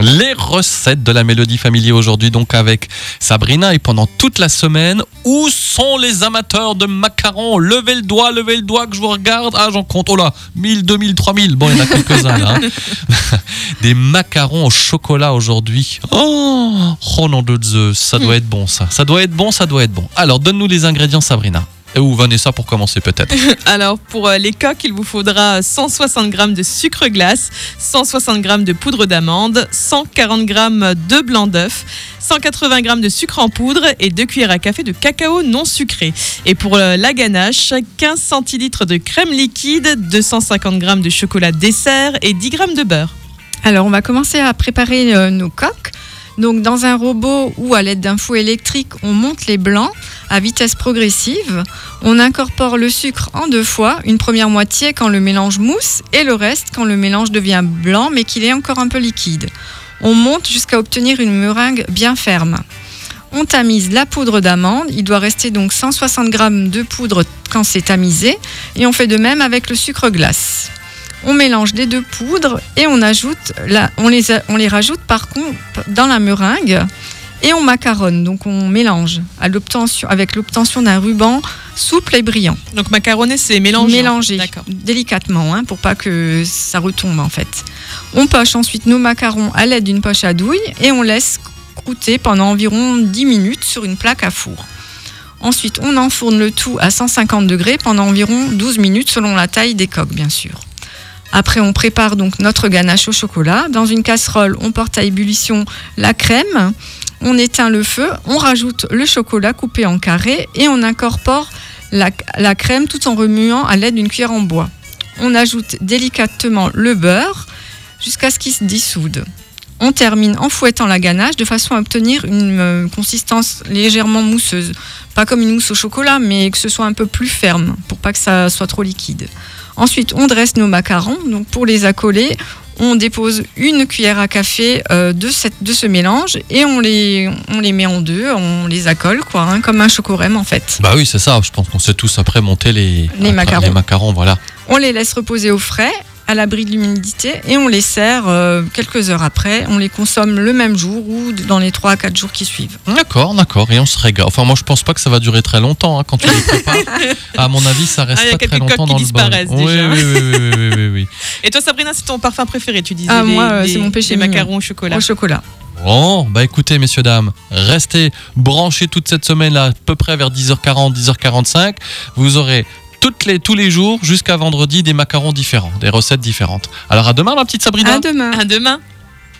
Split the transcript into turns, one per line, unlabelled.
Les recettes de la Mélodie Family aujourd'hui, donc avec Sabrina. Et pendant toute la semaine, où sont les amateurs de macarons? Levez le doigt, levez le doigt que je vous regarde. Ah, j'en compte. Oh là, 1000, 2000, 3000. Bon, il y en a quelques-uns là. hein. Des macarons au chocolat aujourd'hui. Oh, oh nom de Zeus, ça doit être bon ça. Ça doit être bon, ça doit être bon. Alors, donne-nous les ingrédients, Sabrina. Et où Vanessa pour commencer peut-être
Alors pour euh, les coques, il vous faudra 160 g de sucre glace, 160 g de poudre d'amande, 140 g de blanc d'œuf, 180 g de sucre en poudre et 2 cuillères à café de cacao non sucré. Et pour euh, la ganache, 15 centilitres de crème liquide, 250 g de chocolat dessert et 10 g de beurre.
Alors, on va commencer à préparer euh, nos coques. Donc, dans un robot ou à l'aide d'un fouet électrique, on monte les blancs à vitesse progressive. On incorpore le sucre en deux fois, une première moitié quand le mélange mousse et le reste quand le mélange devient blanc mais qu'il est encore un peu liquide. On monte jusqu'à obtenir une meringue bien ferme. On tamise la poudre d'amande. Il doit rester donc 160 g de poudre quand c'est tamisé. Et on fait de même avec le sucre glace. On mélange les deux poudres et on, ajoute la- on, les, a- on les rajoute par contre dans la meringue et on macaronne. Donc on mélange à l'obtention- avec l'obtention d'un ruban souple et brillant.
Donc macaroner, c'est mélanger.
Mélanger
D'accord.
délicatement hein, pour pas que ça retombe en fait. On poche ensuite nos macarons à l'aide d'une poche à douille et on laisse croûter pendant environ 10 minutes sur une plaque à four. Ensuite, on enfourne le tout à 150 degrés pendant environ 12 minutes selon la taille des coques bien sûr. Après, on prépare donc notre ganache au chocolat. Dans une casserole, on porte à ébullition la crème. On éteint le feu, on rajoute le chocolat coupé en carrés et on incorpore la, crème tout en remuant à l'aide d'une cuillère en bois. On ajoute délicatement le beurre jusqu'à ce qu'il se dissoude. On termine en fouettant la ganache de façon à obtenir une euh, consistance légèrement mousseuse. Pas comme une mousse au chocolat, mais que ce soit un peu plus ferme pour pas que ça soit trop liquide. Ensuite, on dresse nos macarons. Donc pour les accoler, on dépose une cuillère à café euh, de, cette, de ce mélange et on les, on les met en deux, on les accole quoi, hein, comme un chocorème en fait.
Bah oui, c'est ça. Je pense qu'on sait tous après monter les,
Les macarons.
Les macarons, voilà.
On les laisse reposer au frais, à l'abri de l'humidité, et on les sert euh, quelques heures après. On les consomme le même jour ou dans les 3 à 4 jours qui suivent.
D'accord, d'accord. Et on se régale. Enfin, moi, je pense pas que ça va durer très longtemps hein, quand tu les prépares. à mon avis, ça reste
Ah,
pas très
quelques
longtemps dans
qui
le bol.
déjà.
oui, oui, oui, oui, oui, oui.
Et toi, Sabrina, c'est ton parfum préféré, tu disais
Ah,
les-
moi, euh, c'est mon péché
les macarons au chocolat.
Au chocolat.
Bon, bah écoutez, messieurs, dames, restez branchés toute cette semaine, là, à peu près vers 10h40, 10h45. Vous aurez toutes les, tous les jours, jusqu'à vendredi, des macarons différents, des recettes différentes. Alors à demain, ma petite Sabrina.
À demain.
À demain.